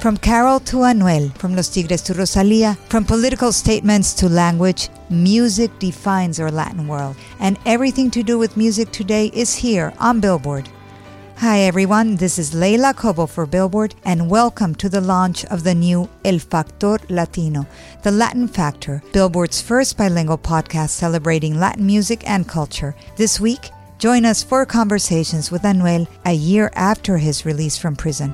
From Karol to Anuel, from Los Tigres to Rosalia, from political statements to language, music defines our Latin world. And everything to do with music today is here on Billboard. Hi everyone, this is Leila Cobo for Billboard, and welcome to the launch of the new El Factor Latino, the Latin Factor, Billboard's first bilingual podcast celebrating Latin music and culture. This week, join us for conversations with Anuel a year after his release from prison.